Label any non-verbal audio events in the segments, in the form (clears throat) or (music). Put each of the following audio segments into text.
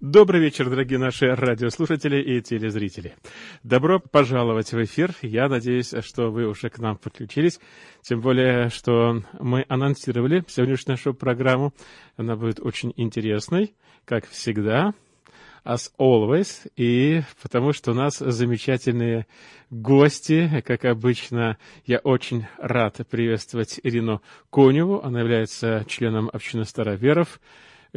Добрый вечер, дорогие наши радиослушатели и телезрители. Добро пожаловать в эфир. Я надеюсь, что вы уже к нам подключились. Тем более, что мы анонсировали сегодняшнюю нашу программу. Она будет очень интересной, как всегда, as always. И потому что у нас замечательные гости. Как обычно, я очень рад приветствовать Ирину Коневу. Она является членом общины староверов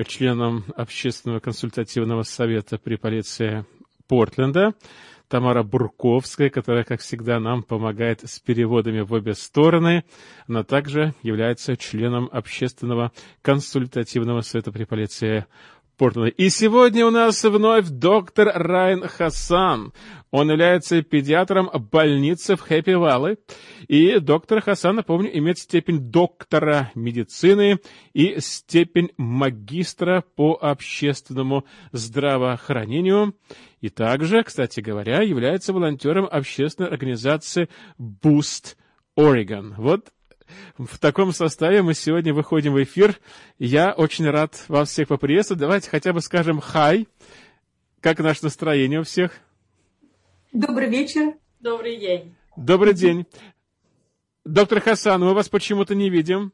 членом Общественного консультативного совета при полиции Портленда, Тамара Бурковская, которая, как всегда, нам помогает с переводами в обе стороны. Она также является членом Общественного консультативного совета при полиции Портленда. И сегодня у нас вновь доктор Райан Хасан. Он является педиатром больницы в Хэппи Валлey. И доктор Хасан, напомню, имеет степень доктора медицины и степень магистра по общественному здравоохранению. И также, кстати говоря, является волонтером общественной организации Boost Oregon. Вот в таком составе мы сегодня выходим в эфир. Я очень рад вас всех поприветствовать. Давайте хотя бы скажем «хай». Как наше настроение у всех? Добрый вечер. Добрый день. Добрый день. Доктор Хасан, мы вас почему-то не видим.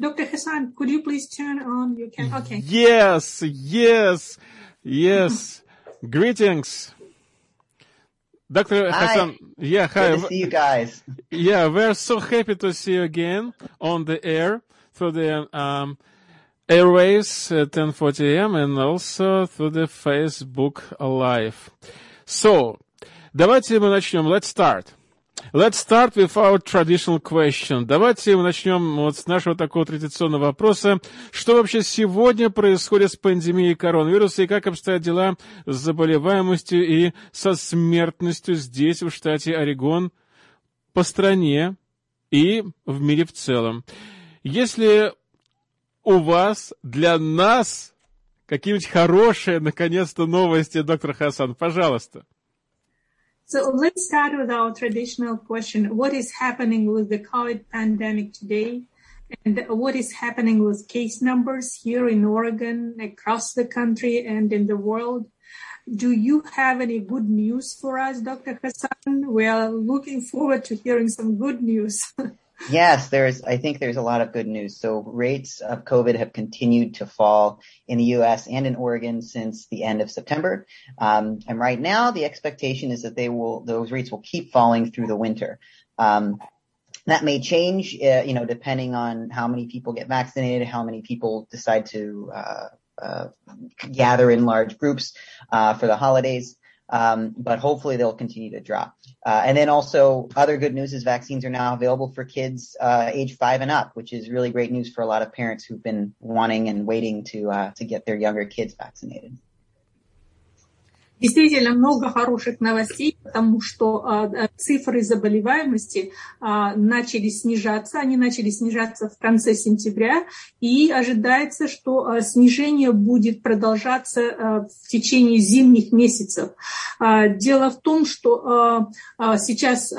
Dr. Hassan, could you please turn on your camera? Okay. Yes, yes, yes. Greetings. Dr. Hi. Hassan, yeah, hi. Good to see you guys. Yeah, we're so happy to see you again on the air through the um, airwaves at 10:40 a.m. and also through the Facebook Live. So, давайте мы начнем. Let's start. Let's start with our traditional question. Давайте мы начнем вот с нашего такого традиционного вопроса. Что вообще сегодня происходит с пандемией коронавируса и как обстоят дела с заболеваемостью и со смертностью здесь, в штате Орегон, по стране и в мире в целом? Если у вас для нас какие-нибудь хорошие, наконец-то, новости, доктор Хасан, пожалуйста. So let's start with our traditional question. What is happening with the COVID pandemic today? And what is happening with case numbers here in Oregon, across the country, and in the world? Do you have any good news for us, Dr. Hassan? We are looking forward to hearing some good news. (laughs) Yes, there's, I think there's a lot of good news. So rates of COVID have continued to fall in the U.S. and in Oregon since the end of September. Um, and right now the expectation is that they will, those rates will keep falling through the winter. Um, that may change, uh, you know, depending on how many people get vaccinated, how many people decide to, uh, uh, gather in large groups, uh, for the holidays. Um, but hopefully they'll continue to drop. Uh, and then also other good news is vaccines are now available for kids, uh, age five and up, which is really great news for a lot of parents who've been wanting and waiting to, uh, to get their younger kids vaccinated. Действительно много хороших новостей, потому что э, цифры заболеваемости э, начали снижаться, они начали снижаться в конце сентября, и ожидается, что снижение будет продолжаться в течение зимних месяцев. Дело в том, что сейчас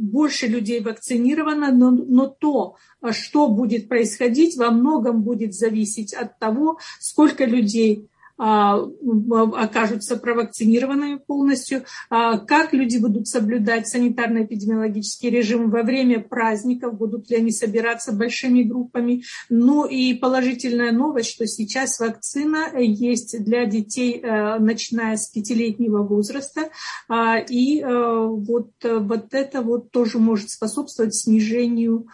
больше людей вакцинировано, но, но то, что будет происходить, во многом будет зависеть от того, сколько людей окажутся провакцинированными полностью, как люди будут соблюдать санитарно-эпидемиологический режим во время праздников, будут ли они собираться большими группами. Ну и положительная новость, что сейчас вакцина есть для детей, начиная с пятилетнего возраста, и вот, вот это вот тоже может способствовать снижению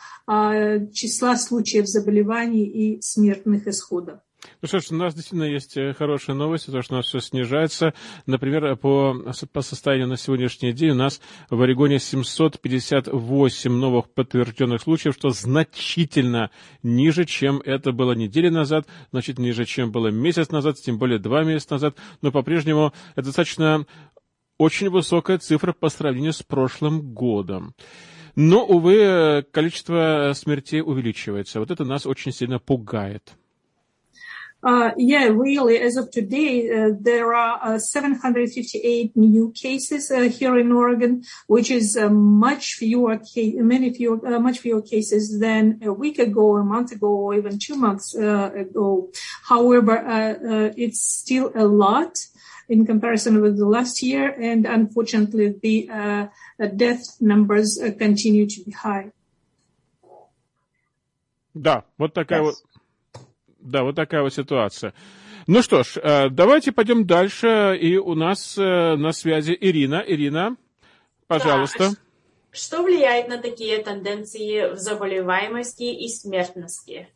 числа случаев заболеваний и смертных исходов. Ну что ж, у нас действительно есть э, хорошие новости, то, что у нас все снижается. Например, по, по состоянию на сегодняшний день у нас в Орегоне 758 новых подтвержденных случаев, что значительно ниже, чем это было неделю назад, значительно ниже, чем было месяц назад, тем более два месяца назад, но по-прежнему это достаточно очень высокая цифра по сравнению с прошлым годом. Но, увы, количество смертей увеличивается. Вот это нас очень сильно пугает. Uh, yeah, really, as of today, uh, there are uh, 758 new cases uh, here in Oregon, which is uh, much fewer, ca- many fewer, uh, much fewer cases than a week ago, a month ago, or even two months ago. However, it's still a lot in comparison with the last year, and unfortunately, the death numbers continue to be high. Да, вот такая yes. вот Да, вот такая вот ситуация. Ну что ж, э, давайте пойдем дальше. И у нас э, на связи Ирина. Ирина, пожалуйста. Да. Что влияет на такие тенденции в заболеваемости и смертности?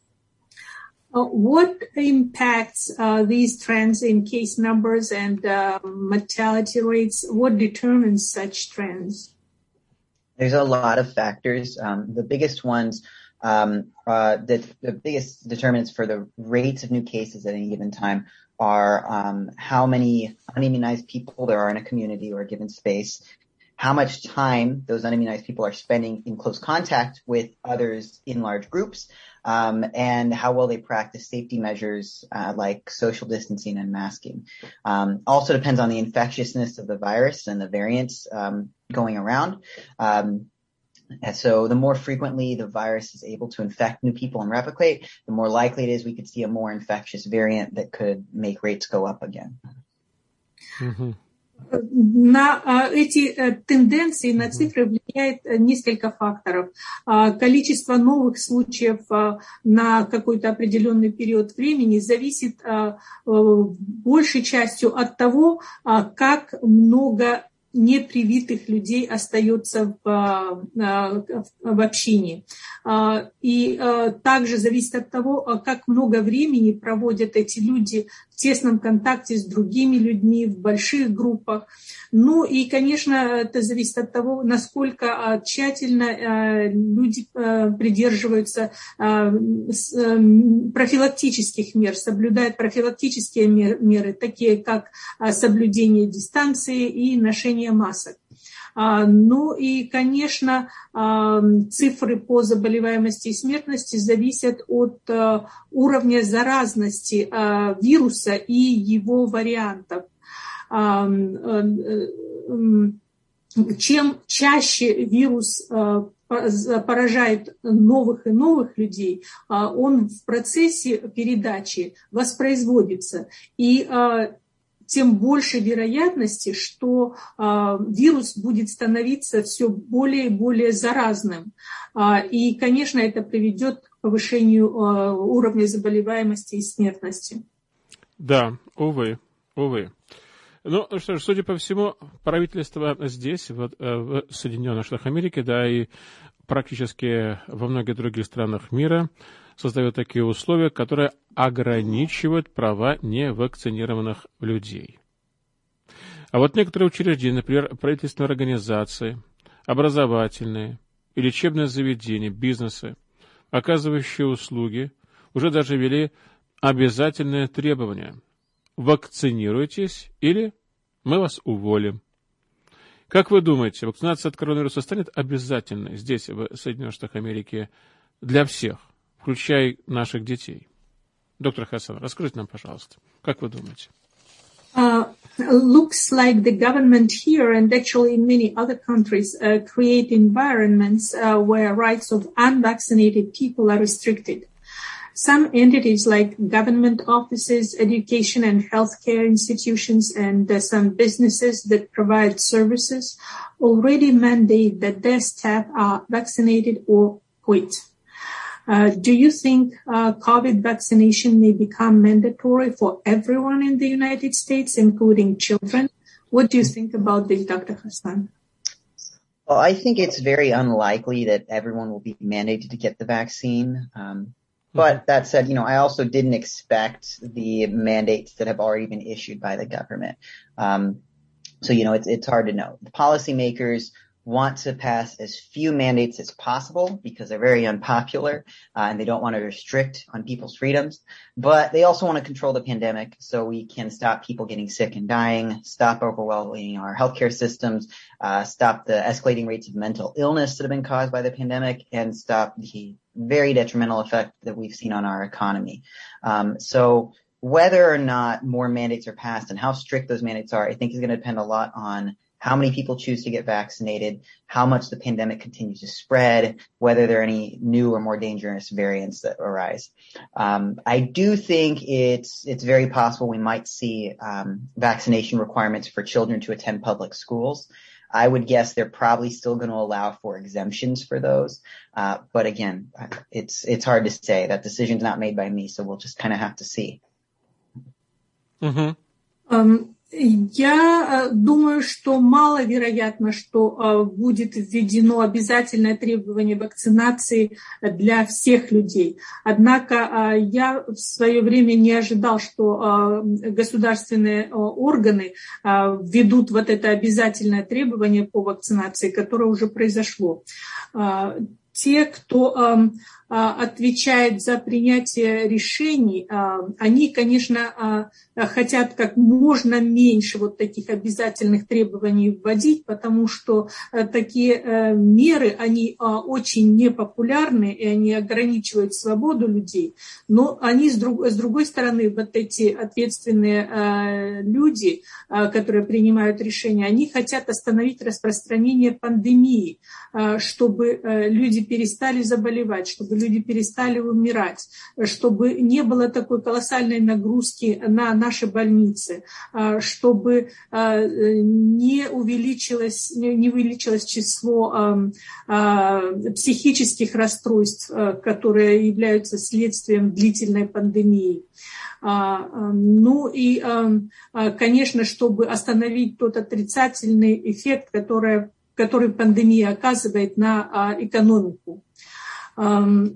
What impacts uh, these trends in case numbers and uh, mortality rates? What determines such trends? There's a lot of factors. Um, the biggest ones um, uh, the, the biggest determinants for the rates of new cases at any given time are um, how many unimmunized people there are in a community or a given space, how much time those unimmunized people are spending in close contact with others in large groups, um, and how well they practice safety measures uh, like social distancing and masking. Um, also depends on the infectiousness of the virus and the variants um, going around. Um, and so the more frequently the virus is able to infect new people and replicate, the more likely it is we could see a more infectious variant that could make rates go up again. Mm-hmm. На эти тенденции, на цифры влияет несколько факторов. Количество новых случаев на какой-то определенный период времени зависит большей частью от того, как много непривитых людей остается в, а, в общине. А, и а, также зависит от того, как много времени проводят эти люди тесном контакте с другими людьми, в больших группах. Ну и, конечно, это зависит от того, насколько тщательно люди придерживаются профилактических мер, соблюдают профилактические меры, такие как соблюдение дистанции и ношение масок. Ну и, конечно, цифры по заболеваемости и смертности зависят от уровня заразности вируса и его вариантов. Чем чаще вирус поражает новых и новых людей, он в процессе передачи воспроизводится. И тем больше вероятности, что э, вирус будет становиться все более и более заразным. Э, и, конечно, это приведет к повышению э, уровня заболеваемости и смертности. Да, увы, увы. Ну что ж, судя по всему, правительство здесь, вот, в Соединенных Штатах Америки, да, и практически во многих других странах мира, создает такие условия, которые ограничивают права невакцинированных людей. А вот некоторые учреждения, например, правительственные организации, образовательные и лечебные заведения, бизнесы, оказывающие услуги, уже даже ввели обязательное требование – вакцинируйтесь или мы вас уволим. Как вы думаете, вакцинация от коронавируса станет обязательной здесь, в Соединенных Штатах Америки, для всех? включая наших детей. Доктор Хасан, расскажите нам, пожалуйста, как вы думаете? Uh, looks like the government here and actually in many other countries uh, create environments uh, where rights of unvaccinated people are restricted. Some entities like government offices, education and healthcare institutions, and uh, some businesses that provide services already mandate that their staff are vaccinated or quit. Uh, do you think uh, COVID vaccination may become mandatory for everyone in the United States, including children? What do you think about this, Dr. Hassan? Well, I think it's very unlikely that everyone will be mandated to get the vaccine. Um, but mm-hmm. that said, you know, I also didn't expect the mandates that have already been issued by the government. Um, so, you know, it's, it's hard to know. The policymakers want to pass as few mandates as possible because they're very unpopular uh, and they don't want to restrict on people's freedoms. But they also want to control the pandemic so we can stop people getting sick and dying, stop overwhelming our healthcare systems, uh, stop the escalating rates of mental illness that have been caused by the pandemic, and stop the very detrimental effect that we've seen on our economy. Um, so whether or not more mandates are passed and how strict those mandates are, I think is going to depend a lot on how many people choose to get vaccinated, how much the pandemic continues to spread, whether there are any new or more dangerous variants that arise. Um, I do think it's it's very possible we might see um, vaccination requirements for children to attend public schools. I would guess they're probably still going to allow for exemptions for those. Uh, but again, it's it's hard to say. That decision's not made by me, so we'll just kind of have to see. Mm-hmm. Um, Я думаю, что маловероятно, что будет введено обязательное требование вакцинации для всех людей. Однако я в свое время не ожидал, что государственные органы введут вот это обязательное требование по вакцинации, которое уже произошло. Те, кто отвечает за принятие решений, они, конечно, хотят как можно меньше вот таких обязательных требований вводить, потому что такие меры, они очень непопулярны, и они ограничивают свободу людей. Но они, с, друг, с другой стороны, вот эти ответственные люди, которые принимают решения, они хотят остановить распространение пандемии, чтобы люди перестали заболевать, чтобы люди перестали умирать, чтобы не было такой колоссальной нагрузки на наши больницы, чтобы не увеличилось, не увеличилось число психических расстройств, которые являются следствием длительной пандемии. Ну и, конечно, чтобы остановить тот отрицательный эффект, который, который пандемия оказывает на экономику. Но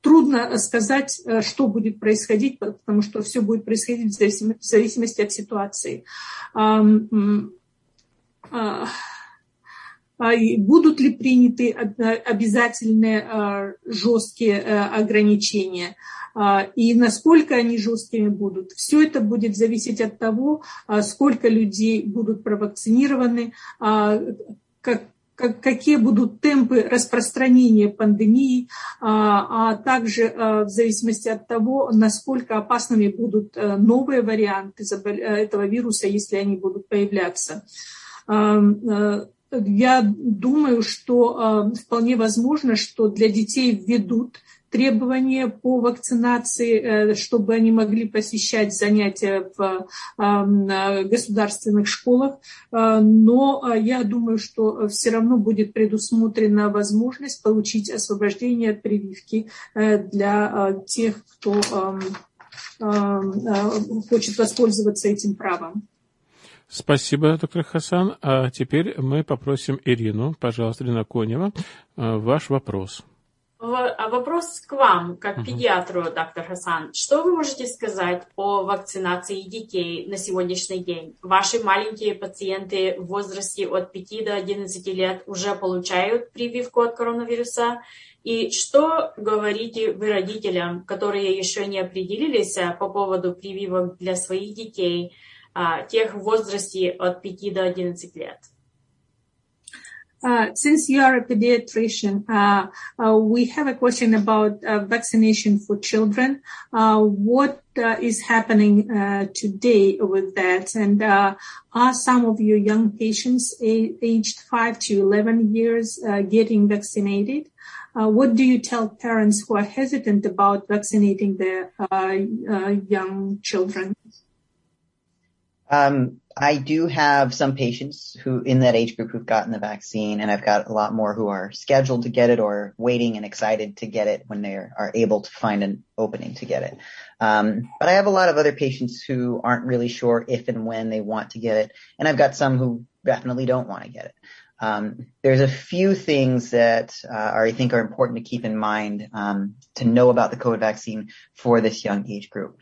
трудно сказать, что будет происходить, потому что все будет происходить в зависимости от ситуации. Будут ли приняты обязательные жесткие ограничения? и насколько они жесткими будут. Все это будет зависеть от того, сколько людей будут провакцинированы, как, как, какие будут темпы распространения пандемии, а, а также а, в зависимости от того, насколько опасными будут а, новые варианты этого вируса, если они будут появляться. Я думаю, что вполне возможно, что для детей введут требования по вакцинации, э, чтобы они могли посещать занятия в э, государственных школах. Э, но я думаю, что все равно будет предусмотрена возможность получить освобождение от прививки для тех, кто хочет воспользоваться этим правом. Спасибо, доктор Хасан. А теперь мы попросим Ирину, пожалуйста, Ирина Конева, ваш вопрос. А вопрос к вам, как педиатру, доктор Хасан. Что вы можете сказать о вакцинации детей на сегодняшний день? Ваши маленькие пациенты в возрасте от 5 до 11 лет уже получают прививку от коронавируса? И что говорите вы родителям, которые еще не определились а, по поводу прививок для своих детей, а, тех в возрасте от 5 до 11 лет? Uh, since you are a pediatrician, uh, uh, we have a question about uh, vaccination for children. Uh, what is happening today with that? And are some of your young patients a- aged 5 to 11 years getting vaccinated? what do you tell parents who are hesitant about vaccinating their young children? Um, I do have some patients who in that age group who've gotten the vaccine and I've got a lot more who are scheduled to get it or waiting and excited to get it when they are able to find an opening to get it. Um, but I have a lot of other patients who aren't really sure if and when they want to get it. And I've got some who definitely don't want to get it. Um, there's a few things that uh, are, I think are important to keep in mind um, to know about the COVID vaccine for this young age group.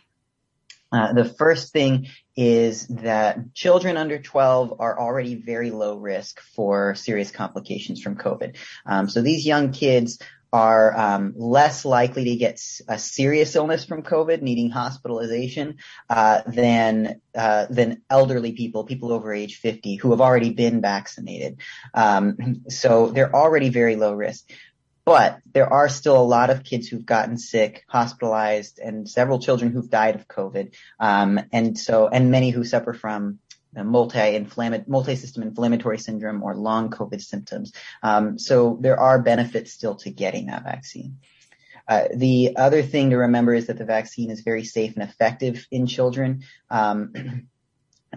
Uh, the first thing is that children under 12 are already very low risk for serious complications from COVID. Um, so these young kids are um, less likely to get a serious illness from COVID, needing hospitalization, uh, than uh, than elderly people, people over age 50, who have already been vaccinated. Um, so they're already very low risk but there are still a lot of kids who've gotten sick, hospitalized, and several children who've died of COVID. Um, and so, and many who suffer from multi-inflammatory, multi-system inflammatory syndrome or long COVID symptoms. Um, so there are benefits still to getting that vaccine. Uh, the other thing to remember is that the vaccine is very safe and effective in children. Um, (clears throat)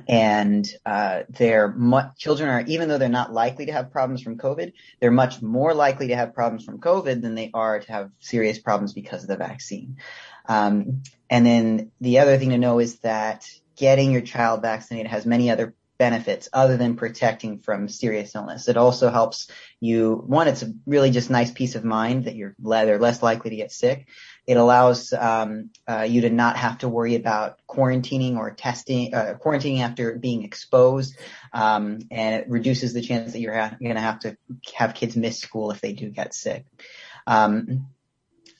and uh, they're children are even though they're not likely to have problems from COVID, they're much more likely to have problems from COVID than they are to have serious problems because of the vaccine. Um, and then the other thing to know is that getting your child vaccinated has many other benefits other than protecting from serious illness. It also helps you, one, it's a really just nice peace of mind that you're they're less likely to get sick. It allows um, uh, you to not have to worry about quarantining or testing, uh, quarantining after being exposed, um, and it reduces the chance that you're ha- going to have to have kids miss school if they do get sick. Um,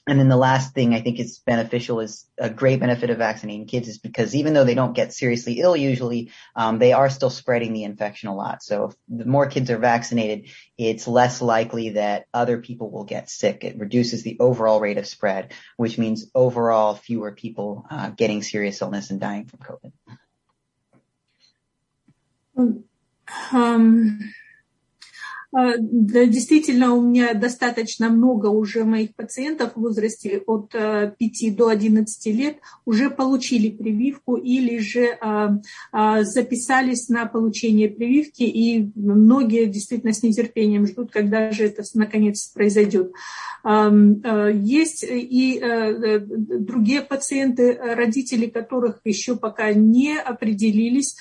and then the last thing I think is beneficial is a great benefit of vaccinating kids is because even though they don't get seriously ill usually, um, they are still spreading the infection a lot. So the more kids are vaccinated, it's less likely that other people will get sick. It reduces the overall rate of spread, which means overall fewer people uh, getting serious illness and dying from COVID. Um, действительно, у меня достаточно много уже моих пациентов в возрасте от 5 э, до 11 лет уже получили прививку или же а, а, записались на получение прививки, и многие действительно с нетерпением ждут, когда же это наконец произойдет. Есть и э, другие пациенты, родители которых еще пока не определились,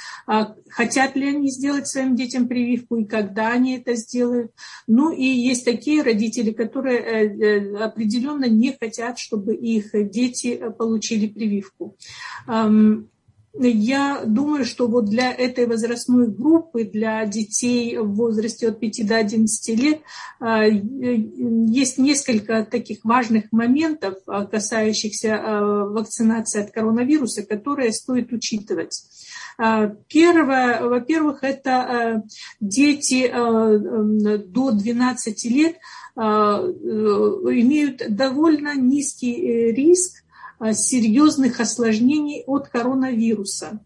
хотят ли они сделать своим детям прививку и когда они это сделают делают. Ну и есть такие родители, которые э, э, определенно не хотят, чтобы их дети э, получили прививку. Я думаю, что вот для этой возрастной группы, для детей в возрасте от 5 до 11 лет, есть несколько таких важных моментов, касающихся вакцинации от коронавируса, которые стоит учитывать. Первое, во-первых, это э, дети э, до 12 лет э, имеют довольно низкий риск серьезных осложнений от коронавируса.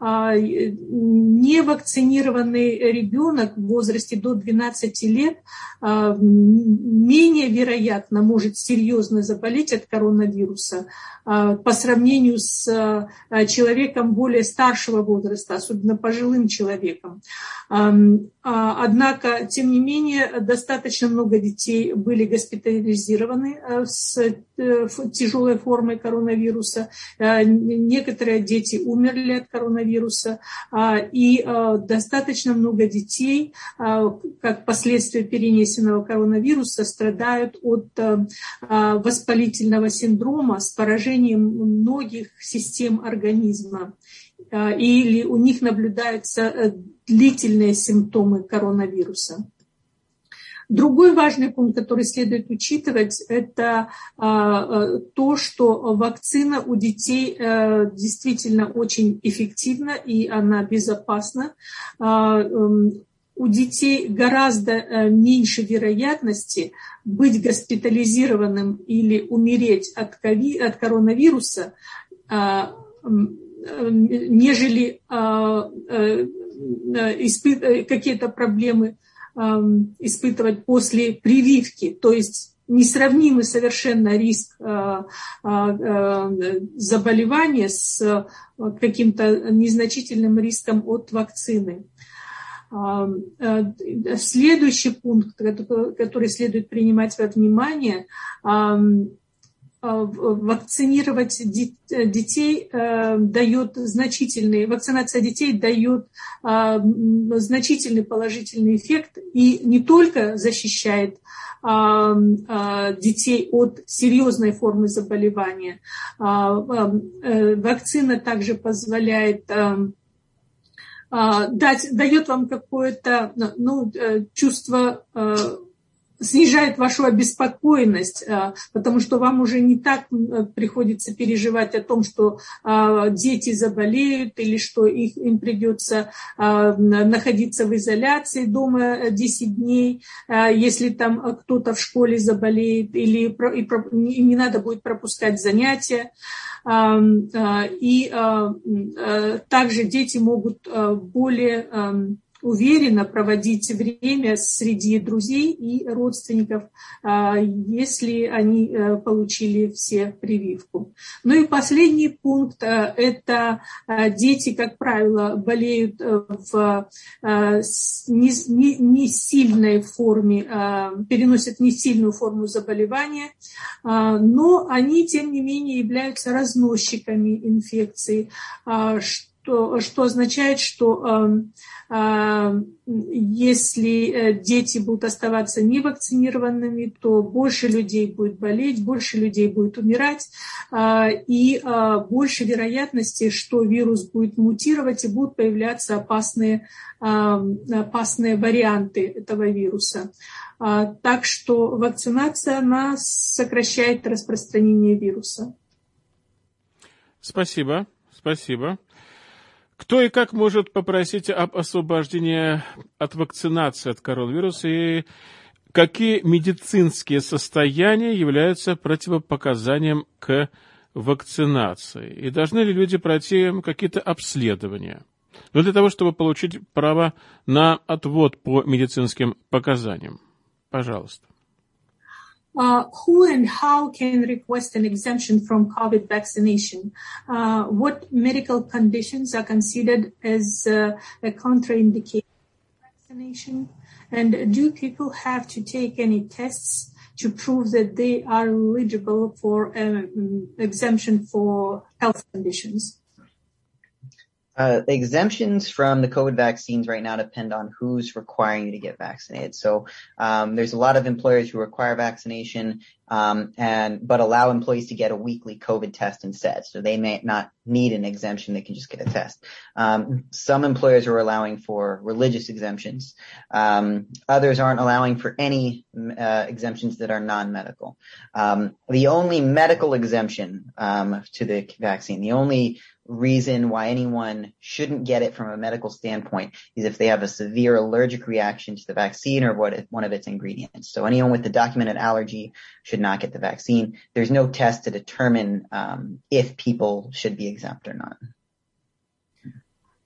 А, невакцинированный ребенок в возрасте до 12 лет а, менее вероятно может серьезно заболеть от коронавируса а, по сравнению с человеком более старшего возраста, особенно пожилым человеком. Однако, тем не менее, достаточно много детей были госпитализированы с э, тяжелой формой коронавируса. Некоторые дети умерли от коронавируса а, и а, достаточно много детей, а, как последствия перенесенного коронавируса, страдают от воспалительного синдрома с поражением многих систем организма или у них наблюдаются э, длительные симптомы коронавируса. Другой важный пункт, который следует учитывать, это а, а, то, что вакцина у детей э, действительно очень эффективна и она безопасна а, эм, у детей гораздо э, меньше вероятности быть госпитализированным или умереть от коронавируса, нежели э, какие-то проблемы испытывать после прививки, то есть несравнимый совершенно риск а, а, а, заболевания с каким-то незначительным риском от вакцины. Следующий пункт, который следует принимать во внимание, вакцинировать детей э, дает значительный, вакцинация детей дает э, значительный положительный эффект и не только защищает э, детей от серьезной формы заболевания. Вакцина также позволяет дать, дает вам какое-то ну, чувство снижает вашу обеспокоенность, э, потому что вам уже не так э, приходится переживать о том, что э, дети заболеют или что их, им придется находиться в изоляции дома 10 дней, если там кто-то в школе заболеет, или не надо будет пропускать занятия. И также дети могут более уверенно проводить время среди друзей и родственников, а, если они э, получили все прививку. Ну и последний пункт э, – это э, дети, как правило, болеют в не сильной форме, переносят не сильную форму заболевания, но они, тем не менее, являются разносчиками инфекции, что, что означает, что а, если э, дети будут оставаться невакцинированными, то больше людей будет болеть, больше людей будет умирать, а, и а, больше вероятности, что вирус будет мутировать и будут появляться опасные, опасные варианты этого вируса. Так что вакцинация она сокращает распространение вируса. Спасибо, спасибо. Кто и как может попросить об освобождении от вакцинации от коронавируса и какие медицинские состояния являются противопоказанием к вакцинации? И должны ли люди пройти какие-то обследования? Но ну, для того, чтобы получить право на отвод по медицинским показаниям. Пожалуйста. Uh, who and how can request an exemption from COVID vaccination? Uh, what medical conditions are considered as uh, a contraindication vaccination? And do people have to take any tests to prove that they are eligible for um, exemption for health conditions? Uh, exemptions from the COVID vaccines right now depend on who's requiring you to get vaccinated. So um, there's a lot of employers who require vaccination, um, and but allow employees to get a weekly COVID test instead. So they may not need an exemption; they can just get a test. Um, some employers are allowing for religious exemptions. Um, others aren't allowing for any uh, exemptions that are non-medical. Um, the only medical exemption um, to the vaccine, the only reason why anyone shouldn't get it from a medical standpoint is if they have a severe allergic reaction to the vaccine or what one of its ingredients. So anyone with a documented allergy should not get the vaccine. There's no test to determine um, if people should be exempt or not.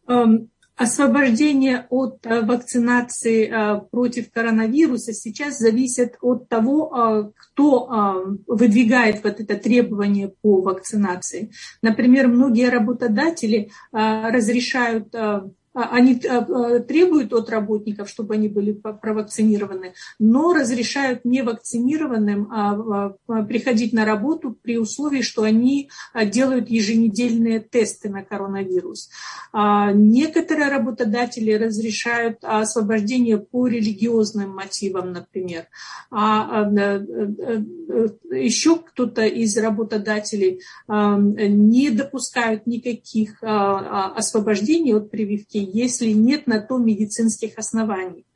Um, освобождение от э, вакцинации э, против коронавируса сейчас зависит от того, э, кто выдвигает вот это требование по вакцинации. Например, многие работодатели разрешают они а, а, требуют от работников, чтобы они были провакцинированы, но разрешают невакцинированным приходить на работу при условии, что они делают еженедельные тесты на коронавирус. Некоторые работодатели разрешают освобождение по религиозным мотивам, например. А еще кто-то из работодателей не допускают никаких освобождений от прививки если нет на то медицинских оснований.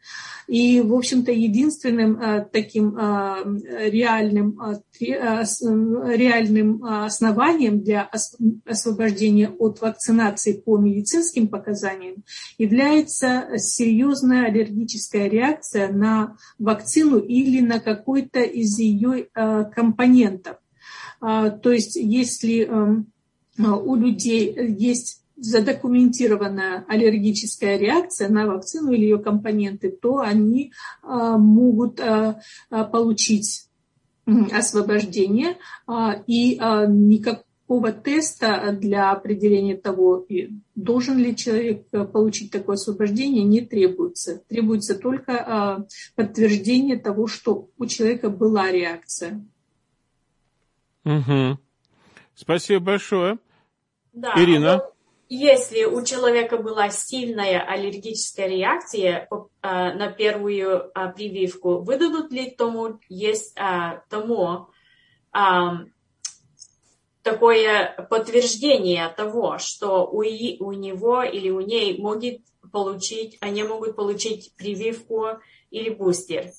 И, в общем-то, единственным э, таким э, реальным, э, реальным основанием для освобождения от вакцинации по медицинским показаниям является серьезная аллергическая реакция на вакцину или на какой-то из ее компонентов. То есть, если эм, у людей есть задокументированная аллергическая реакция на вакцину или ее компоненты, то они а, могут а, а, получить освобождение и никакого теста для определения того, должен ли человек получить такое освобождение, не требуется. Требуется только подтверждение того, что у человека была реакция. Угу. Спасибо большое. Да, Ирина. Если у человека была сильная аллергическая реакция э, на первую э, прививку, выдадут ли тому, есть, э, тому такое подтверждение того, что у, у него или у ней могут получить, они могут получить прививку или бустер.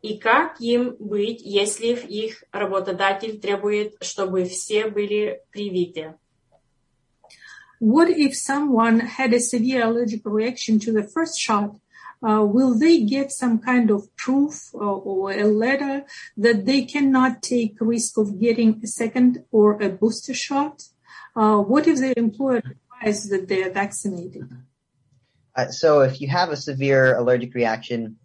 И как им быть, если их работодатель требует, чтобы все были привиты? What if someone had a severe allergic reaction to the first shot? Uh, will they get some kind of proof uh, or a letter that they cannot take risk of getting a second or a booster shot? Uh, what if their employer requires that they are vaccinated? Uh, so if you have a severe allergic reaction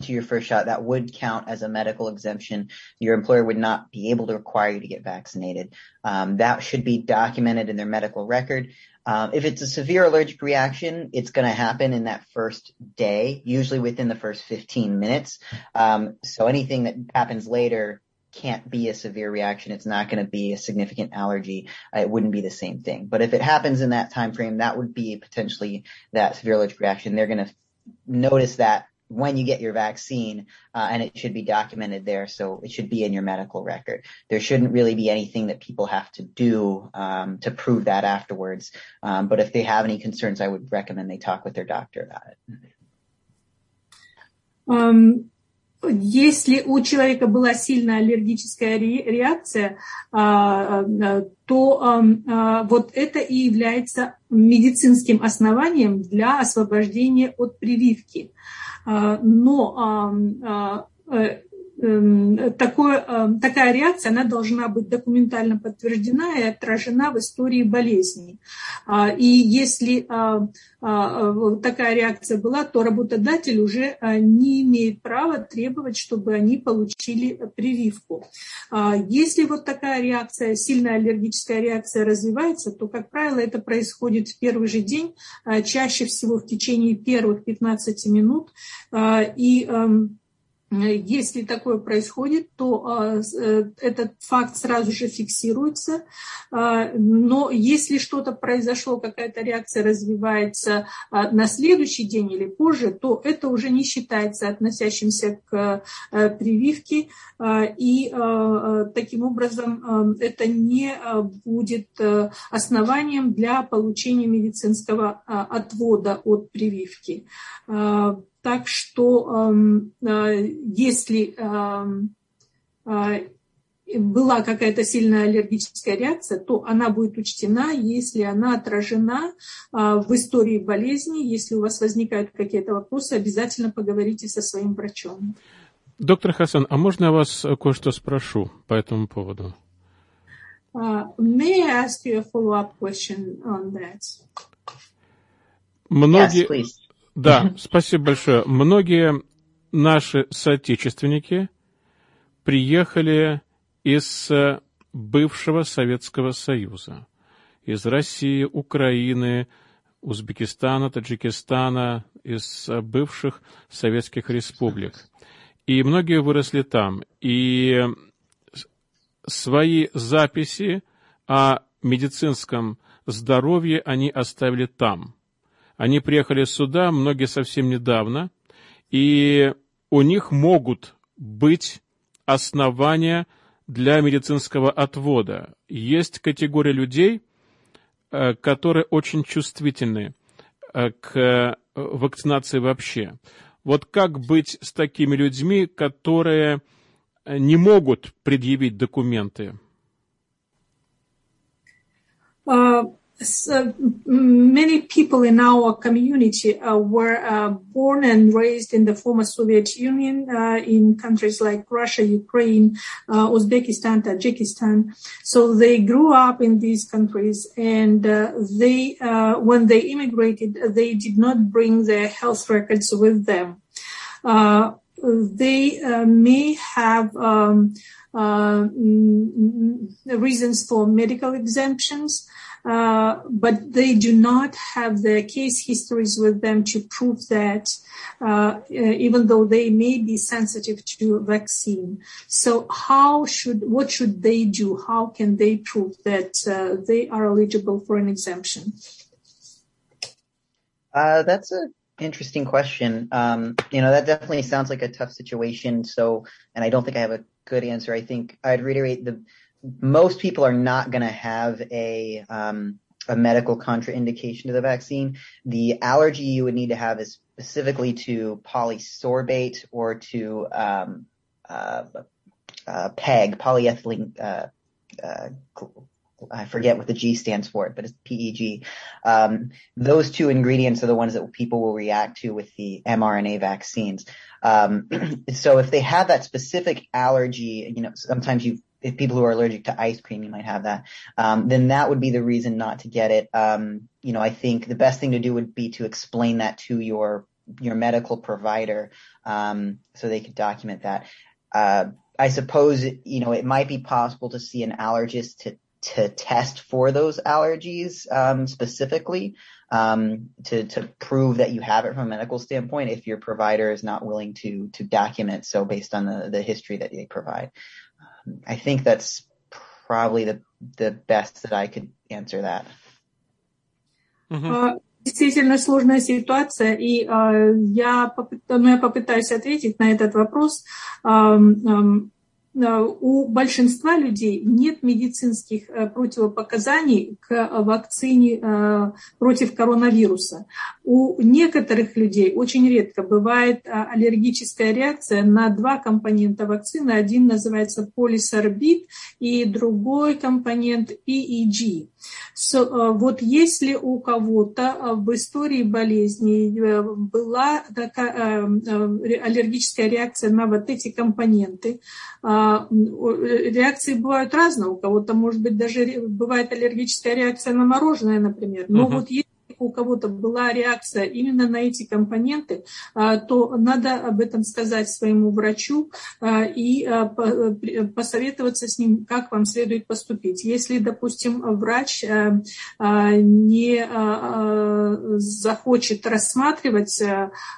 to your first shot, that would count as a medical exemption. Your employer would not be able to require you to get vaccinated. Um, that should be documented in their medical record. Um, if it's a severe allergic reaction, it's going to happen in that first day, usually within the first 15 minutes. Um, so anything that happens later can't be a severe reaction. It's not going to be a significant allergy. Uh, it wouldn't be the same thing. But if it happens in that time frame, that would be potentially that severe allergic reaction. They're going to notice that when you get your vaccine, uh, and it should be documented there. So it should be in your medical record. There shouldn't really be anything that people have to do um, to prove that afterwards. Um, but if they have any concerns, I would recommend they talk with their doctor about it. Um, если у человека была сильная аллергическая реакция, то вот это и является медицинским основанием для освобождения от прививки. Но такое, такая реакция, она должна быть документально подтверждена и отражена в истории болезни. И если такая реакция была, то работодатель уже не имеет права требовать, чтобы они получили прививку. Если вот такая реакция, сильная аллергическая реакция развивается, то, как правило, это происходит в первый же день, чаще всего в течение первых 15 минут. И если такое происходит, то э, этот факт сразу же фиксируется. Но если что-то произошло, какая-то реакция развивается на следующий день или позже, то это уже не считается относящимся к э, прививке. И таким образом это не будет э, основанием для получения медицинского отвода от прививки. Так что если была какая-то сильная аллергическая реакция, то она будет учтена, если она отражена в истории болезни. Если у вас возникают какие-то вопросы, обязательно поговорите со своим врачом. Доктор Хасан, а можно я вас кое-что спрошу по этому поводу? Uh, may I ask you a follow-up question on that? Многие, Yes, please. Да, (laughs) спасибо большое. Многие наши соотечественники приехали из бывшего Советского Союза, из России, Украины, Узбекистана, Таджикистана, из бывших советских республик. И многие выросли там. И свои записи о медицинском здоровье они оставили там – они приехали сюда, многие совсем недавно, и у них могут быть основания для медицинского отвода. Есть категория людей, э, которые очень чувствительны э, к э, вакцинации вообще. Вот как быть с такими людьми, которые не могут предъявить документы? Uh, so many people in our community uh, were uh, born and raised in the former Soviet Union, uh, in countries like Russia, Ukraine, uh, Uzbekistan, Tajikistan. So they grew up in these countries, and uh, they, uh, when they immigrated, they did not bring their health records with them. They may have. Um, reasons for medical exemptions, uh, but they do not have the case histories with them to prove that, uh, even though they may be sensitive to vaccine. So how should, what should they do? How can they prove that uh, they are eligible for an exemption? Uh, that's a interesting question. Um, you know, that definitely sounds like a tough situation. So, and I don't think I have a good answer. I think I'd reiterate the most people are not going to have a um, a medical contraindication to the vaccine. The allergy you would need to have is specifically to polysorbate or to um, uh, uh, PEG, polyethylene, uh, uh, I forget what the G stands for but it's PEG. Um, those two ingredients are the ones that people will react to with the mRNA vaccines. Um, (clears throat) so if they have that specific allergy, you know, sometimes you if people who are allergic to ice cream, you might have that. Um, then that would be the reason not to get it. Um, you know, I think the best thing to do would be to explain that to your your medical provider um, so they could document that. Uh, I suppose you know it might be possible to see an allergist to to test for those allergies um, specifically um, to to prove that you have it from a medical standpoint if your provider is not willing to to document so based on the the history that they provide. Um, I think that's probably the the best that I could answer that. Mm-hmm. Действительно сложная ситуация, и э, я, попыт, ну, я попытаюсь ответить на этот вопрос. Э, э, у большинства людей нет медицинских э, противопоказаний к вакцине э, против коронавируса. У некоторых людей очень редко бывает аллергическая реакция на два компонента вакцины. Один называется полисорбит и другой компонент EEG. Э, вот если у кого-то в истории болезни была такая аллергическая реакция на вот эти компоненты, а, реакции бывают разные. У кого-то, может быть, даже бывает аллергическая реакция на мороженое, например. Но uh-huh. вот если у кого-то была реакция именно на эти компоненты, а, то надо об этом сказать своему врачу а, и посоветоваться с ним, как вам следует поступить. Если, допустим, врач не захочет рассматривать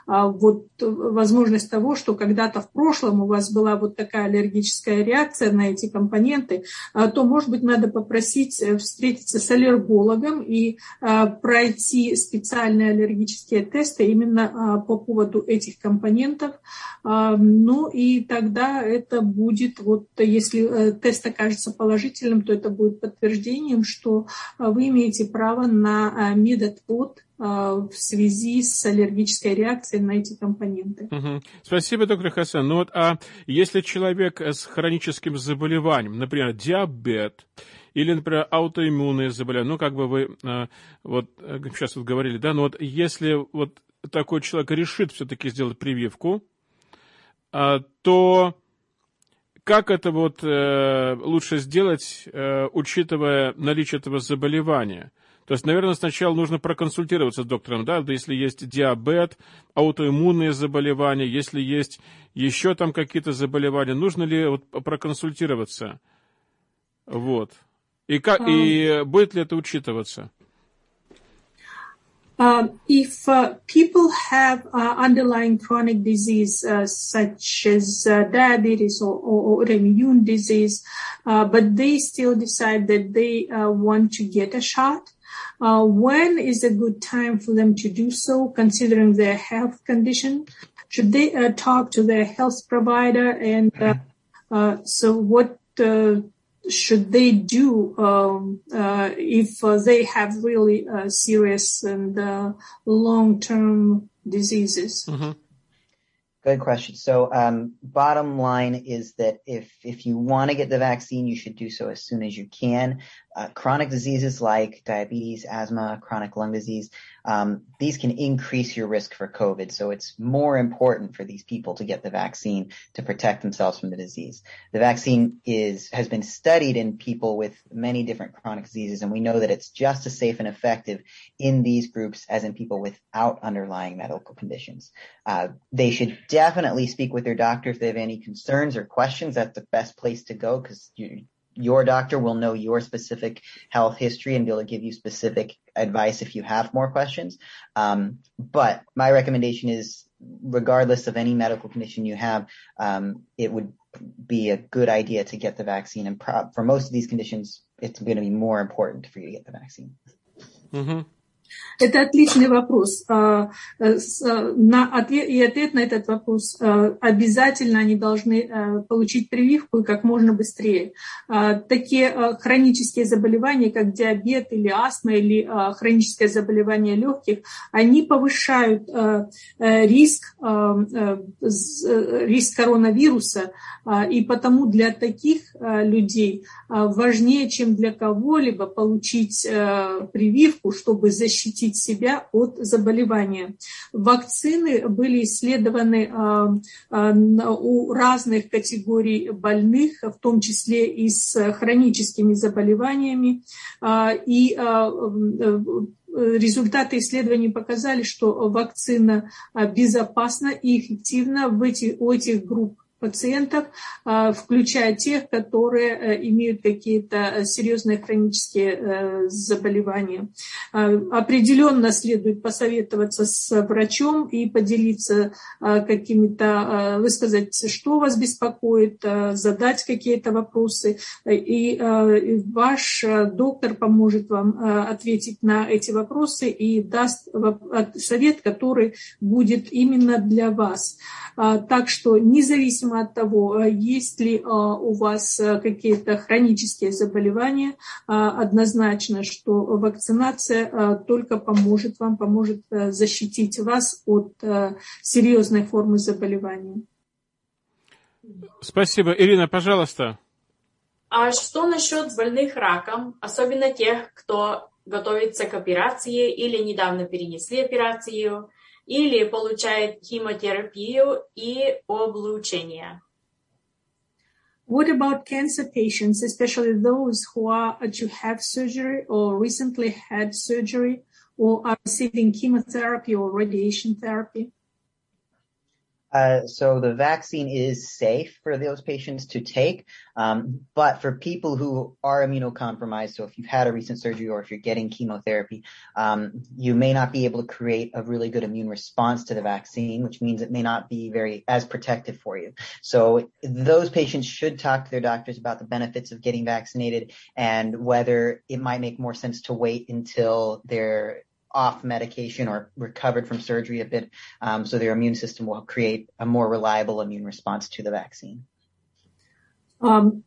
вот возможность того, что когда-то в прошлом у вас была вот такая аллергическая реакция на эти компоненты, то, может быть, надо попросить э, встретиться с аллергологом и пройти провести специальные аллергические тесты именно а, по поводу этих компонентов. А, ну и тогда это будет, вот если э, тест окажется положительным, то это будет подтверждением, что а, вы имеете право на медотвод в связи с аллергической реакцией на эти компоненты. Угу. Спасибо, доктор Хасан. Ну вот, а если человек с хроническим заболеванием, например, диабет, или, например, аутоиммунные заболевания. Ну, как бы вы э, вот сейчас вот говорили, да, но вот если вот такой человек решит все-таки сделать прививку, э, то как это вот э, лучше сделать, учитывая наличие этого заболевания? То есть, наверное, сначала нужно проконсультироваться с доктором, да, если есть диабет, аутоиммунные заболевания, если есть еще там какие-то заболевания, нужно ли вот проконсультироваться? Вот. И, как, uh, и будет ли это учитываться? Uh, if uh, people have uh, underlying chronic disease uh, such as uh, diabetes or, or, or, autoimmune disease, uh, but they still decide that they want to get a shot, when is a good time for them to do so, considering their health condition? Should they talk to their health provider? And so, what should they do um, uh, if uh, they have really uh, serious and uh, long-term diseases? Mm-hmm. Good question. So, um, bottom line is that if if you want to get the vaccine, you should do so as soon as you can. Uh, chronic diseases like diabetes, asthma, chronic lung disease, um, these can increase your risk for COVID. So it's more important for these people to get the vaccine to protect themselves from the disease. The vaccine is, has been studied in people with many different chronic diseases, and we know that it's just as safe and effective in these groups as in people without underlying medical conditions. Uh, they should definitely speak with their doctor if they have any concerns or questions. That's the best place to go because you, your doctor will know your specific health history and be able to give you specific advice if you have more questions. Um, but my recommendation is, regardless of any medical condition you have, um, it would be a good idea to get the vaccine. And pro- for most of these conditions, it's going to be more important for you to get the vaccine. Mm-hmm. Это отличный вопрос. А, э, э, и ответ на этот вопрос э, обязательно они должны получить прививку как можно быстрее. А, такие хронические заболевания, как диабет или астма или хроническое заболевание легких, они повышают риск, риск коронавируса, и потому для таких людей важнее, чем для кого-либо, получить прививку, чтобы защитить защитить себя от заболевания. Вакцины были исследованы а, а, у разных категорий больных, в том числе и с хроническими заболеваниями. А, и результаты исследований показали, что вакцина безопасна и эффективна в эти, у этих групп пациентов, а, включая тех, которые э, имеют какие-то серьезные хронические э, заболевания. А, определенно следует посоветоваться с врачом и поделиться а, какими-то, высказать, что вас беспокоит, задать какие-то вопросы. И ваш доктор поможет вам ответить на эти вопросы и даст совет, который будет именно для вас. Так что независимо независимо от того, э, есть ли э, у вас э, какие-то хронические заболевания, однозначно, что вакцинация только поможет вам, поможет защитить вас от серьезной формы заболевания. Спасибо. Ирина, пожалуйста. А что насчет больных раком, особенно тех, кто готовится к операции или недавно перенесли операцию, или получает химиотерапию и облучение. What about cancer patients, especially those who are to have surgery or recently had surgery or are receiving chemotherapy or radiation therapy? Uh, so the vaccine is safe for those patients to take, um, but for people who are immunocompromised, so if you've had a recent surgery or if you're getting chemotherapy, um, you may not be able to create a really good immune response to the vaccine, which means it may not be very as protective for you. So those patients should talk to their doctors about the benefits of getting vaccinated and whether it might make more sense to wait until they're off medication or recovered from surgery a bit, um, so their immune system will create a more reliable immune response to the vaccine.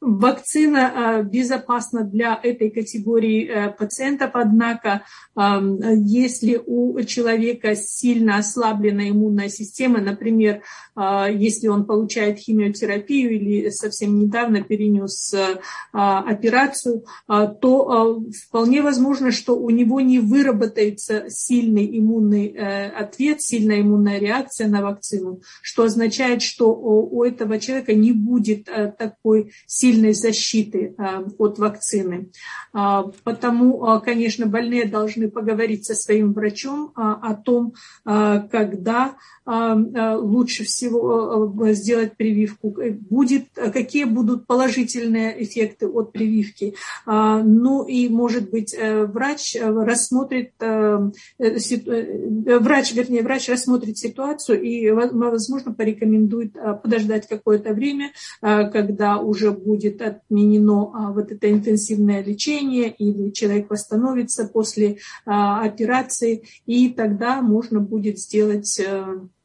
Вакцина безопасна для этой категории э, пациентов, однако если у человека сильно ослаблена иммунная система, например, если он получает химиотерапию или совсем недавно перенес э, операцию, то вполне возможно, что у него не выработается сильный иммунный э, ответ, сильная иммунная реакция на вакцину, что означает, что у этого человека не будет такой сильной защиты а, от вакцины. А, потому, а, конечно, больные должны поговорить со своим врачом о том, когда лучше всего сделать прививку, будет, какие будут положительные эффекты от прививки. Ну и, может быть, э, врач рассмотрит, э, э, врач, вернее, врач рассмотрит ситуацию и, возможно, порекомендует подождать какое-то время, когда уже будет отменено вот это интенсивное лечение или человек восстановится после операции, и тогда можно будет сделать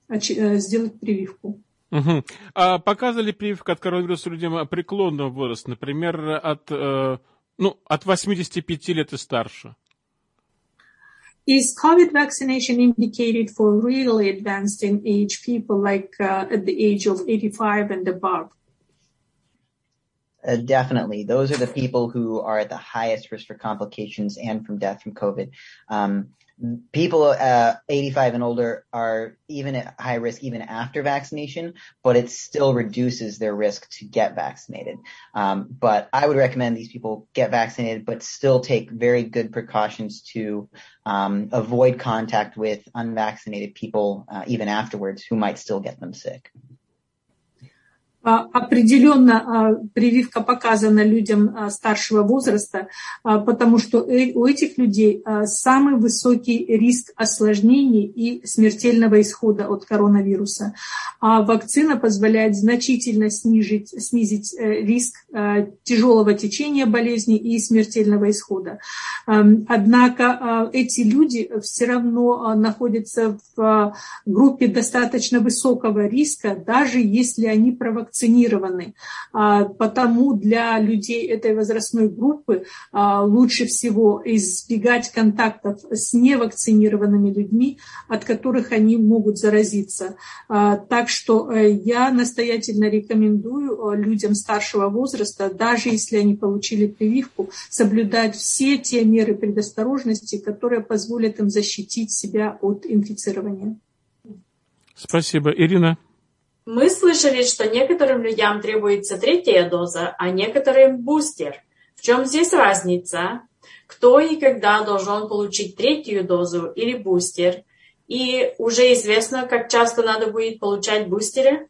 сделать прививку. Угу. А показывали прививку от коронавируса людям преклонного возраста, например, от, ну, от 85 лет и старше? Is COVID vaccination indicated for really advanced in age people like uh, at the age of 85 and above? Uh, definitely. Those are the people who are at the highest risk for complications and from death from COVID. Um, people uh, 85 and older are even at high risk even after vaccination, but it still reduces their risk to get vaccinated. Um, but I would recommend these people get vaccinated, but still take very good precautions to um, avoid contact with unvaccinated people uh, even afterwards who might still get them sick. А, определенно а, прививка показана людям а, старшего возраста, потому что э, у этих людей самый высокий риск осложнений и смертельного исхода от коронавируса. А вакцина позволяет значительно снизить, снизить э, риск тяжелого течения болезни и смертельного исхода. Однако эти люди все равно находятся в группе достаточно высокого риска, даже если они провокцируют вакцинированы. А, потому для людей этой возрастной группы а, лучше всего избегать контактов с невакцинированными людьми, от которых они могут заразиться. А, так что э, я настоятельно рекомендую э, людям старшего возраста, даже если они получили прививку, соблюдать все те меры предосторожности, которые позволят им защитить себя от инфицирования. Спасибо. Ирина? Мы слышали, что некоторым людям требуется третья доза, а некоторым бустер. В чем здесь разница? Кто и когда должен получить третью дозу или бустер? И уже известно, как часто надо будет получать бустеры?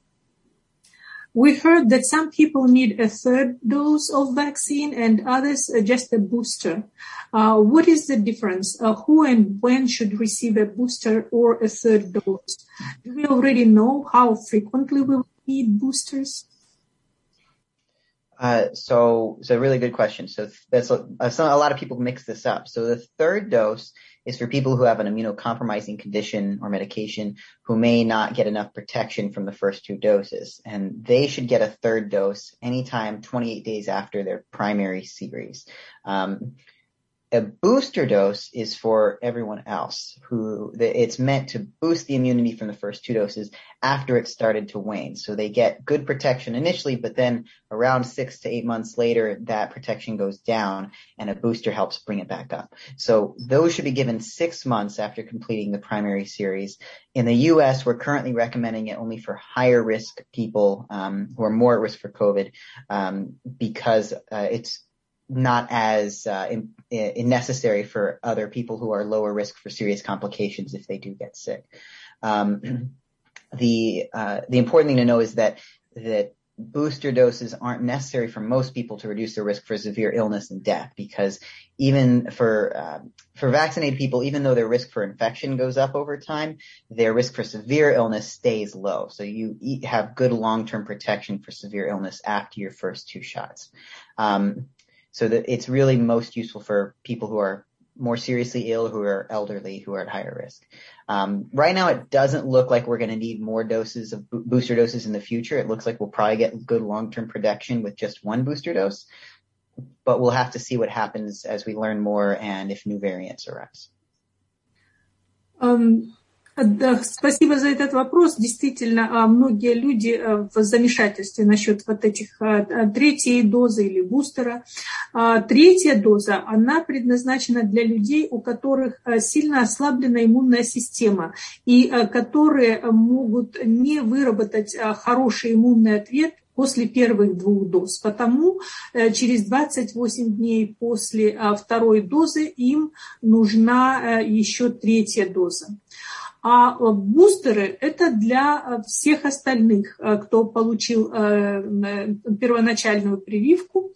We heard that some people need a third dose of vaccine and others just a booster. Uh, what is the difference? Uh, who and when should receive a booster or a third dose? Do we already know how frequently we will need boosters? Uh, so, so a really good question. So that's a, a lot of people mix this up. So the third dose is for people who have an immunocompromising condition or medication who may not get enough protection from the first two doses. And they should get a third dose anytime 28 days after their primary series. Um, a booster dose is for everyone else who it's meant to boost the immunity from the first two doses after it started to wane. So they get good protection initially, but then around six to eight months later, that protection goes down and a booster helps bring it back up. So those should be given six months after completing the primary series. In the U.S., we're currently recommending it only for higher risk people um, who are more at risk for COVID um, because uh, it's not as uh, in, in necessary for other people who are lower risk for serious complications if they do get sick. Um, (clears throat) the uh, the important thing to know is that that booster doses aren't necessary for most people to reduce their risk for severe illness and death because even for uh, for vaccinated people even though their risk for infection goes up over time their risk for severe illness stays low so you have good long-term protection for severe illness after your first two shots um, so that it's really most useful for people who are more seriously ill, who are elderly, who are at higher risk. Um, right now, it doesn't look like we're going to need more doses of bo- booster doses in the future. It looks like we'll probably get good long-term protection with just one booster dose, but we'll have to see what happens as we learn more and if new variants arise. Um, спасибо за этот вопрос. Действительно, а, многие люди а, в замешательстве насчет вот этих а, третьей дозы или бустера. Третья доза, она предназначена для людей, у которых сильно ослаблена иммунная система и которые могут не выработать хороший иммунный ответ после первых двух доз. Потому э, через 28 дней после второй дозы им нужна э, еще третья доза. А э, бустеры – это для э, всех остальных, э, кто получил первоначальную прививку.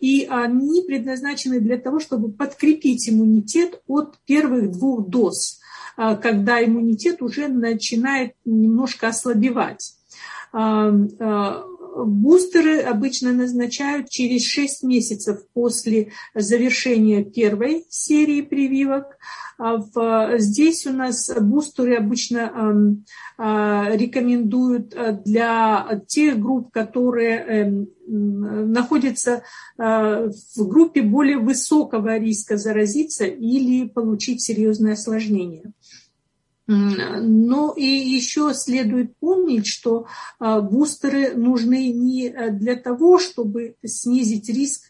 И они предназначены для того, чтобы подкрепить иммунитет от первых двух доз, когда иммунитет уже начинает немножко ослабевать. Бустеры обычно назначают через 6 месяцев после завершения первой серии прививок. А здесь у нас бустеры обычно а, рекомендуют а, для тех групп, которые эм, находятся в группе более высокого риска заразиться или получить серьезное осложнение. Но и еще следует помнить, что бустеры нужны не для того, чтобы снизить риск Э,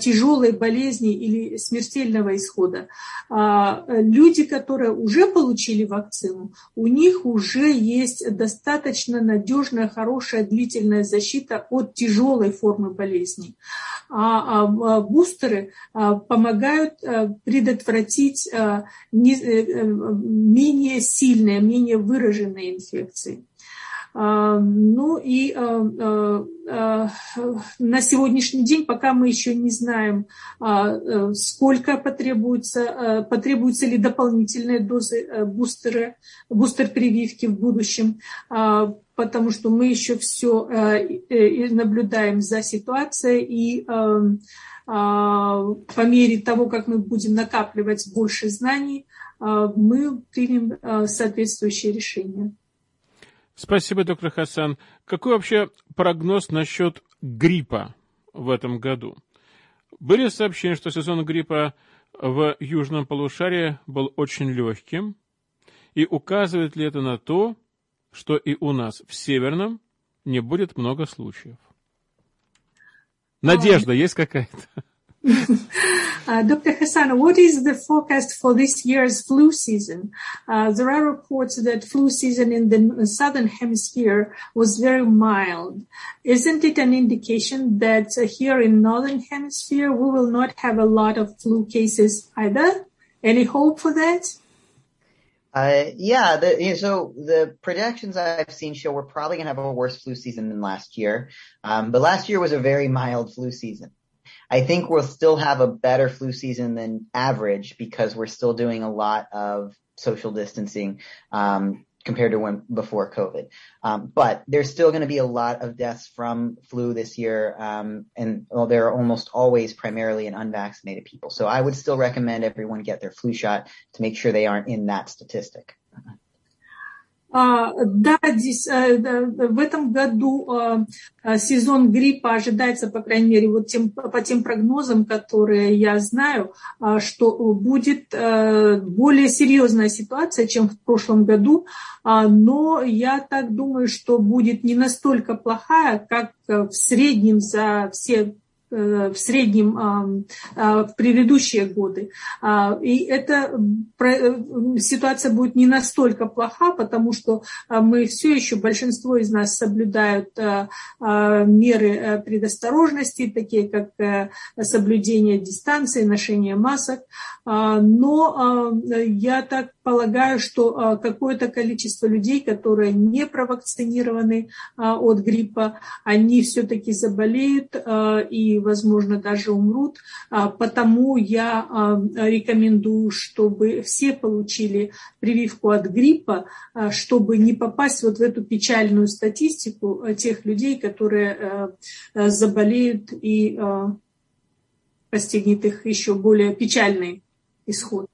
тяжелой болезни или смертельного исхода. А, люди, которые уже получили вакцину, у них уже есть достаточно надежная, хорошая, длительная защита от тяжелой формы болезни. А, а бустеры помогают э, предотвратить э, менее сильные, менее выраженные инфекции. Ну и на сегодняшний день, пока мы еще не знаем, сколько потребуется, потребуются ли дополнительные дозы бустера, бустер прививки в будущем, потому что мы еще все наблюдаем за ситуацией и по мере того, как мы будем накапливать больше знаний, мы примем соответствующее решение. Спасибо, доктор Хасан. Какой вообще прогноз насчет гриппа в этом году? Были сообщения, что сезон гриппа в южном полушарии был очень легким, и указывает ли это на то, что и у нас в северном не будет много случаев? Надежда есть какая-то? Uh, Dr. Hassan, what is the forecast for this year's flu season? Uh, there are reports that flu season in the southern hemisphere was very mild. Isn't it an indication that uh, here in northern hemisphere we will not have a lot of flu cases either? Any hope for that? Uh, yeah, the, you know, so the projections I've seen show we're probably going to have a worse flu season than last year. Um, but last year was a very mild flu season. I think we'll still have a better flu season than average because we're still doing a lot of social distancing um, compared to when before COVID. Um, but there's still going to be a lot of deaths from flu this year, um, and well, they're almost always primarily in unvaccinated people. So I would still recommend everyone get their flu shot to make sure they aren't in that statistic. А, да, здесь, э, в этом году э, сезон гриппа ожидается, по крайней мере, вот тем, по тем прогнозам, которые я знаю, а, что будет э, более серьезная ситуация, чем в прошлом году, а, но я так думаю, что будет не настолько плохая, как в среднем за все Э, в среднем в предыдущие годы. А, и эта э, ситуация будет не настолько плоха, потому что а, мы все еще, большинство из нас соблюдают а, меры э, предосторожности, такие как соблюдение дистанции, ношение масок. Но я так полагаю, что какое-то количество людей, которые не провакцинированы от гриппа, они все-таки заболеют и возможно, даже умрут. А, потому я а, рекомендую, чтобы все получили прививку от гриппа, а, чтобы не попасть вот в эту печальную статистику тех людей, которые заболеют и постигнет их еще более печальный исход.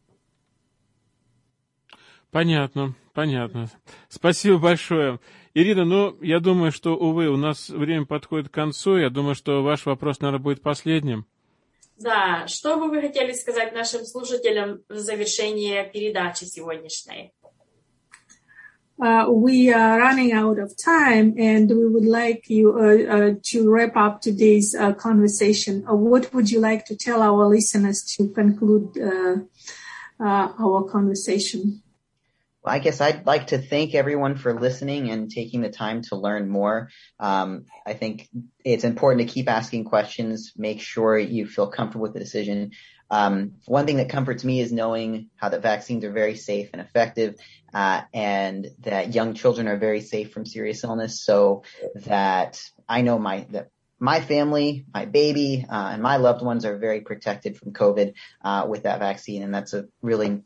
Понятно, понятно. Спасибо большое. Ирина, ну, я думаю, что, увы, у нас время подходит к концу. Я думаю, что ваш вопрос, наверное, будет последним. Да, что бы вы хотели сказать нашим слушателям в завершении передачи сегодняшней? Uh, we are running out of time and we would like you uh, uh, to wrap up today's uh, conversation. Uh, what would you like to tell our listeners to conclude uh, our conversation? I guess I'd like to thank everyone for listening and taking the time to learn more. Um, I think it's important to keep asking questions, make sure you feel comfortable with the decision. Um, one thing that comforts me is knowing how the vaccines are very safe and effective, uh, and that young children are very safe from serious illness. So that I know my that my family, my baby, uh, and my loved ones are very protected from COVID uh, with that vaccine, and that's a really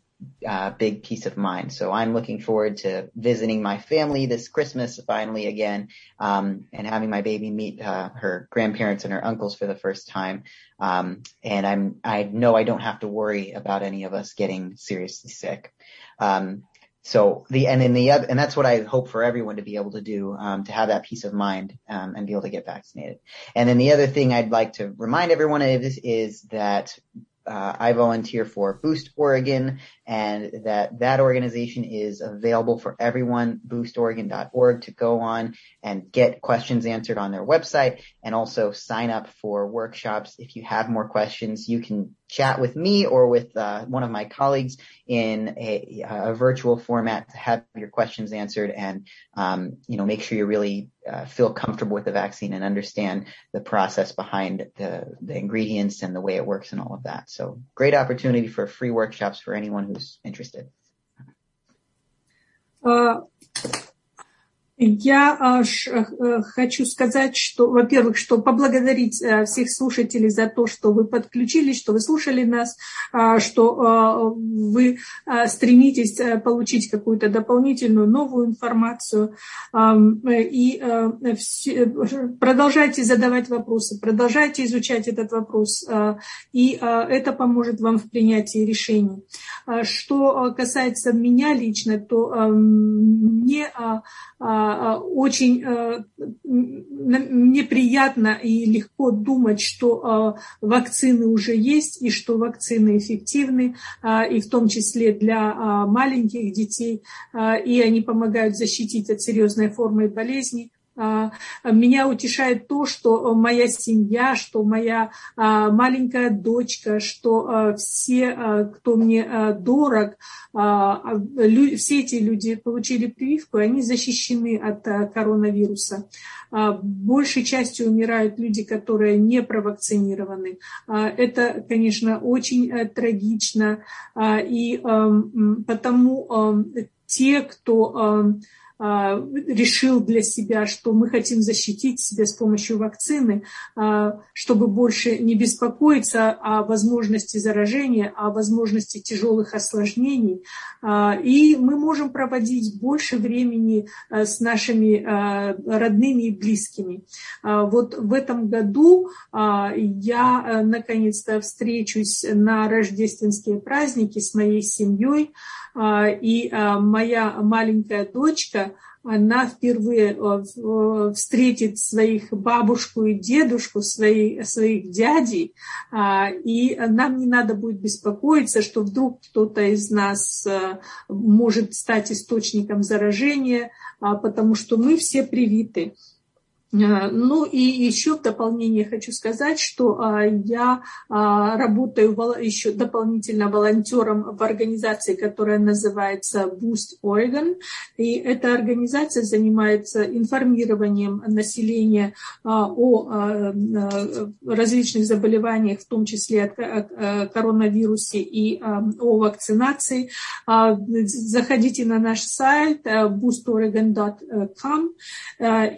uh, big peace of mind. So I'm looking forward to visiting my family this Christmas finally again, um, and having my baby meet uh, her grandparents and her uncles for the first time. Um, and I'm I know I don't have to worry about any of us getting seriously sick. Um, so the and then the other and that's what I hope for everyone to be able to do um, to have that peace of mind um, and be able to get vaccinated. And then the other thing I'd like to remind everyone of is, is that uh, I volunteer for Boost Oregon, and that that organization is available for everyone. BoostOregon.org to go on and get questions answered on their website, and also sign up for workshops. If you have more questions, you can chat with me or with uh, one of my colleagues in a, a, virtual format to have your questions answered and um, you know make sure you really uh, feel comfortable with the vaccine and understand the process behind the, the ingredients and the way it works and all of that. So great opportunity for free workshops for anyone who's interested. Uh, Я а, э, хочу сказать, что, во-первых, что поблагодарить э, всех слушателей за то, что вы подключились, что вы слушали нас, а, что а, вы стремитесь э, получить какую-то дополнительную новую информацию. И продолжайте задавать вопросы, продолжайте изучать этот вопрос, и это поможет вам в принятии решений. Что касается меня лично, то мне а, а, очень э, неприятно и легко думать, что а, вакцины уже есть и что вакцины эффективны, и в том числе для маленьких детей, и они помогают защитить от серьезной формы болезни. А, меня утешает то, что моя семья, что моя а, маленькая дочка, что а, все, кто мне дорог, все эти люди получили прививку, и они защищены от коронавируса. Большей частью умирают люди, которые не провакцинированы. Это, конечно, очень э, трагично, и потому те, кто а, решил для себя, что мы хотим защитить себя с помощью вакцины, а, чтобы больше не беспокоиться о возможности заражения, о возможности тяжелых осложнений. А, и мы можем проводить больше времени с нашими родными и близкими. Вот в этом году я наконец-то встречусь на рождественские праздники с моей семьей. А, и а, моя маленькая дочка, она впервые а, встретит своих бабушку и дедушку, своих, своих дядей, и нам не надо будет беспокоиться, что вдруг кто-то из нас может стать источником заражения, потому что мы все привиты. Э, ну и еще в дополнение хочу сказать, что а, я а, работаю еще дополнительно волонтером в организации, которая называется Boost Oregon. И эта организация занимается информированием населения а, о различных заболеваниях, в том числе о коронавирусе и о вакцинации. Заходите на наш сайт boostoregon.com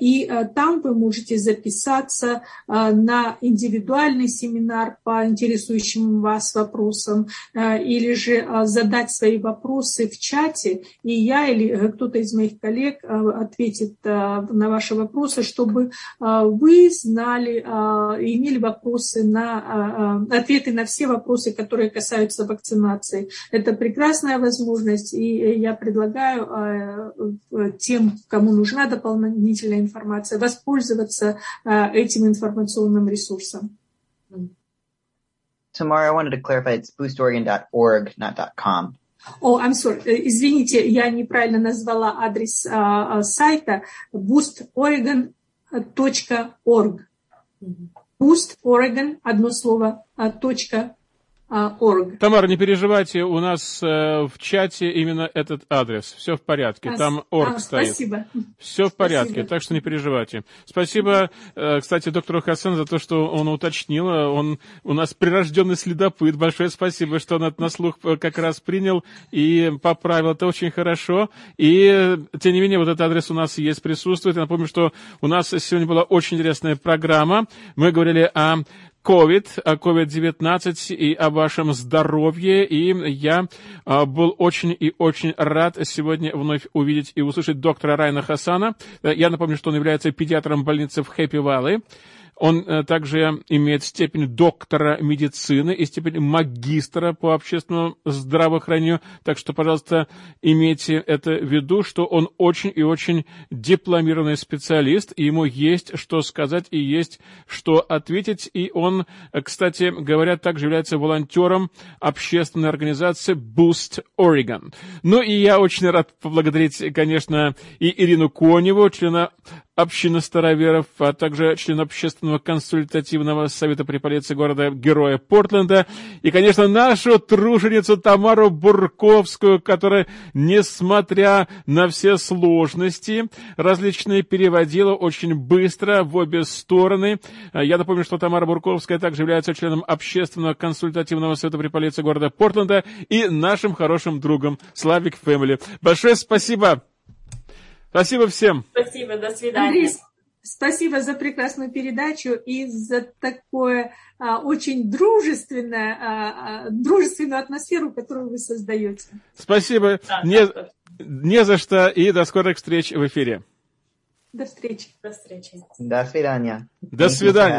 и там вы можете записаться а, на индивидуальный семинар по интересующим вас вопросам а, или же а, задать свои вопросы в чате, и я или э, кто-то из моих коллег ответит на ваши вопросы, чтобы вы знали, имели вопросы на ответы на все вопросы, которые касаются вакцинации. Это прекрасная возможность, и я предлагаю тем, кому нужна дополнительная информация, воспользоваться пользоваться этим информационным ресурсом. Tomorrow, I wanted to clarify it's boostoregon.org, not .com. О, oh, I'm sorry. Извините, я неправильно назвала адрес а, сайта boostoregon.org. Boost Oregon, одно слово, точка org. Тамара, не переживайте, у нас э, в чате именно этот адрес. Все в порядке. А, Там org а, стоит. Спасибо. Все в порядке, спасибо. так что не переживайте. Спасибо, э, кстати, доктору Хасан за то, что он уточнил. Он у нас прирожденный следопыт. Большое спасибо, что он на слух э, как раз принял и поправил. Это очень хорошо. И, тем не менее, вот этот адрес у нас есть, присутствует. Я напомню, что у нас сегодня была очень интересная программа. Мы говорили о COVID, о COVID-19 и о вашем здоровье. И я а, был очень и очень рад сегодня вновь увидеть и услышать доктора Райна Хасана. Я напомню, что он является педиатром больницы в Хэппи-Валли. Он э, также имеет степень доктора медицины и степень магистра по общественному здравоохранению. Так что, пожалуйста, имейте это в виду, что он очень и очень дипломированный специалист, и ему есть что сказать и есть что ответить. И он, кстати говоря, также является волонтером общественной организации Boost Oregon. Ну и я очень рад поблагодарить, конечно, и Ирину Коневу, члена общины староверов, а также член общественного консультативного совета при полиции города Героя Портленда, и, конечно, нашу труженицу Тамару Бурковскую, которая, несмотря на все сложности, различные переводила очень быстро в обе стороны. Я напомню, что Тамара Бурковская также является членом общественного консультативного совета при полиции города Портленда и нашим хорошим другом Славик Фэмили. Большое спасибо! Спасибо всем. Спасибо, до свидания. Андрей, спасибо за прекрасную передачу и за такое а, очень дружественное, а, а, дружественную атмосферу, которую вы создаете. Спасибо. Да, не, да, не за что и до скорых встреч в эфире. До встречи. До встречи. До свидания. До свидания.